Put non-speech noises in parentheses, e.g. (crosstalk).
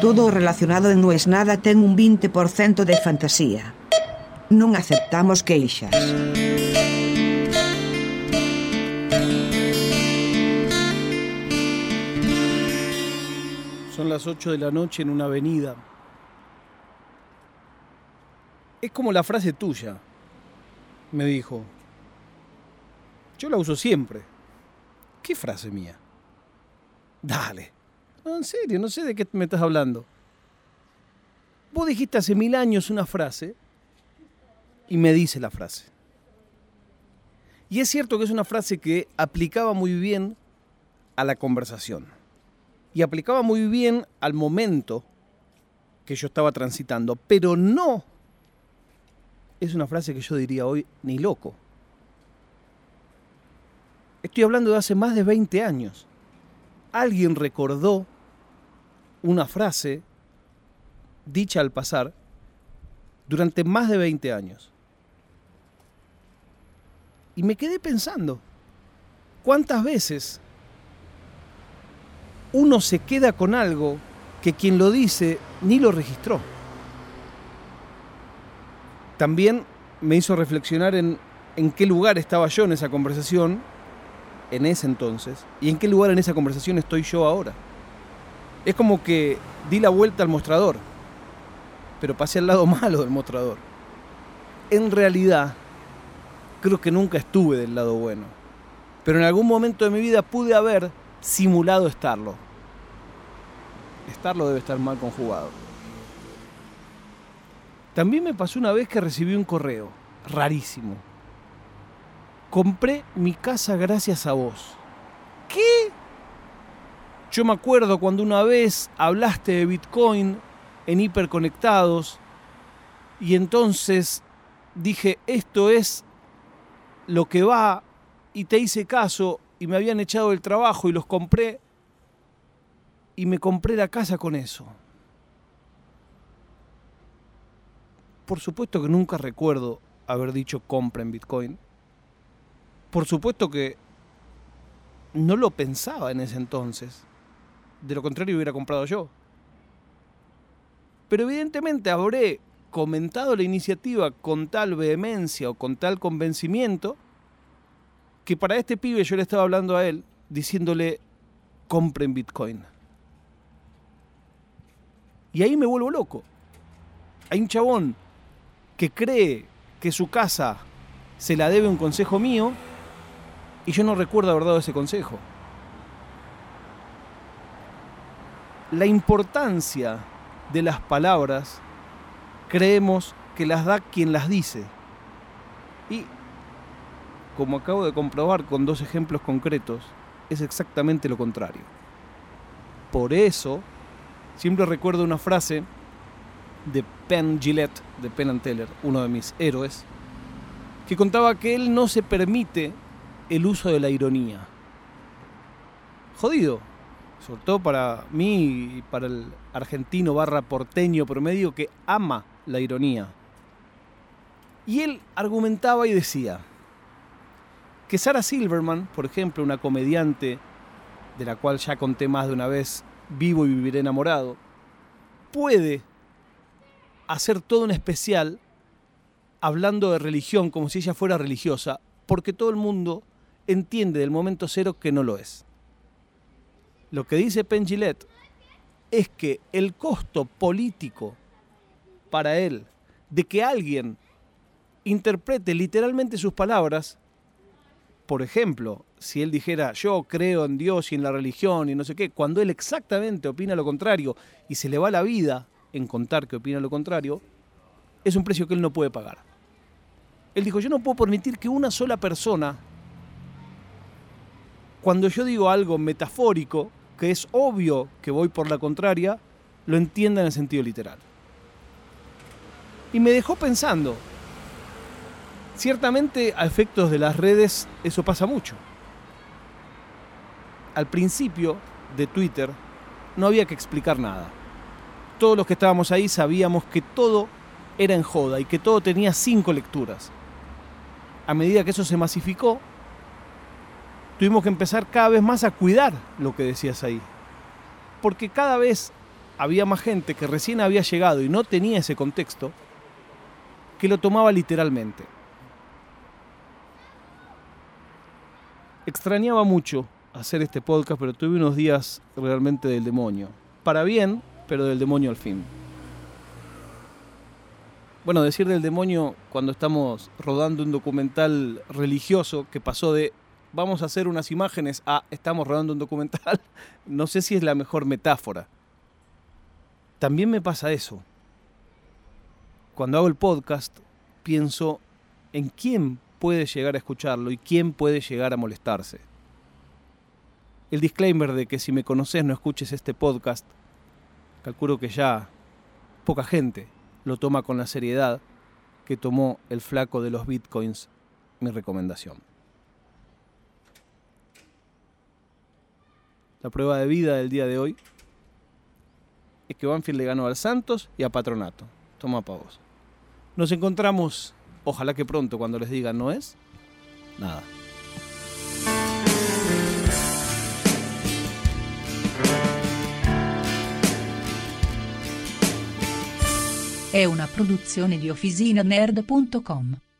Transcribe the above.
Todo relacionado non es nada ten un 20% de fantasía. Non aceptamos queixas. Son las 8 de la noche en una avenida. Es como la frase tuya, me dijo. Yo la uso siempre. ¿Qué frase mía? Dale. No, en serio, no sé de qué me estás hablando. Vos dijiste hace mil años una frase y me dice la frase. Y es cierto que es una frase que aplicaba muy bien a la conversación. Y aplicaba muy bien al momento que yo estaba transitando. Pero no es una frase que yo diría hoy ni loco. Estoy hablando de hace más de 20 años. Alguien recordó una frase dicha al pasar durante más de 20 años. Y me quedé pensando, ¿cuántas veces uno se queda con algo que quien lo dice ni lo registró? También me hizo reflexionar en, en qué lugar estaba yo en esa conversación, en ese entonces, y en qué lugar en esa conversación estoy yo ahora. Es como que di la vuelta al mostrador, pero pasé al lado (laughs) malo del mostrador. En realidad, creo que nunca estuve del lado bueno, pero en algún momento de mi vida pude haber simulado estarlo. Estarlo debe estar mal conjugado. También me pasó una vez que recibí un correo, rarísimo. Compré mi casa gracias a vos. Yo me acuerdo cuando una vez hablaste de Bitcoin en hiperconectados y entonces dije, esto es lo que va y te hice caso y me habían echado el trabajo y los compré y me compré la casa con eso. Por supuesto que nunca recuerdo haber dicho compra en Bitcoin. Por supuesto que no lo pensaba en ese entonces. De lo contrario hubiera comprado yo. Pero evidentemente habré comentado la iniciativa con tal vehemencia o con tal convencimiento que para este pibe yo le estaba hablando a él diciéndole compren Bitcoin. Y ahí me vuelvo loco. Hay un chabón que cree que su casa se la debe un consejo mío y yo no recuerdo haber dado ese consejo. La importancia de las palabras creemos que las da quien las dice. Y como acabo de comprobar con dos ejemplos concretos, es exactamente lo contrario. Por eso, siempre recuerdo una frase de Penn Gillette, de Penn and Teller, uno de mis héroes, que contaba que él no se permite el uso de la ironía. Jodido, sobre todo para mí y para el argentino barra porteño promedio que ama la ironía. Y él argumentaba y decía que Sarah Silverman, por ejemplo, una comediante de la cual ya conté más de una vez, vivo y viviré enamorado, puede hacer todo un especial hablando de religión como si ella fuera religiosa, porque todo el mundo entiende del momento cero que no lo es. Lo que dice Penn es que el costo político para él de que alguien interprete literalmente sus palabras, por ejemplo, si él dijera yo creo en Dios y en la religión y no sé qué, cuando él exactamente opina lo contrario y se le va la vida en contar que opina lo contrario, es un precio que él no puede pagar. Él dijo, yo no puedo permitir que una sola persona, cuando yo digo algo metafórico, que es obvio que voy por la contraria, lo entienda en el sentido literal. Y me dejó pensando, ciertamente a efectos de las redes eso pasa mucho. Al principio de Twitter no había que explicar nada todos los que estábamos ahí sabíamos que todo era en joda y que todo tenía cinco lecturas. A medida que eso se masificó, tuvimos que empezar cada vez más a cuidar lo que decías ahí. Porque cada vez había más gente que recién había llegado y no tenía ese contexto, que lo tomaba literalmente. Extrañaba mucho hacer este podcast, pero tuve unos días realmente del demonio. Para bien, pero del demonio al fin. Bueno, decir del demonio cuando estamos rodando un documental religioso que pasó de vamos a hacer unas imágenes a estamos rodando un documental, (laughs) no sé si es la mejor metáfora. También me pasa eso. Cuando hago el podcast, pienso en quién puede llegar a escucharlo y quién puede llegar a molestarse. El disclaimer de que si me conoces no escuches este podcast, calculo que ya poca gente lo toma con la seriedad que tomó el flaco de los bitcoins mi recomendación. La prueba de vida del día de hoy es que Banfield le ganó al Santos y a Patronato. Toma para vos. Nos encontramos, ojalá que pronto, cuando les diga no es, nada. Una.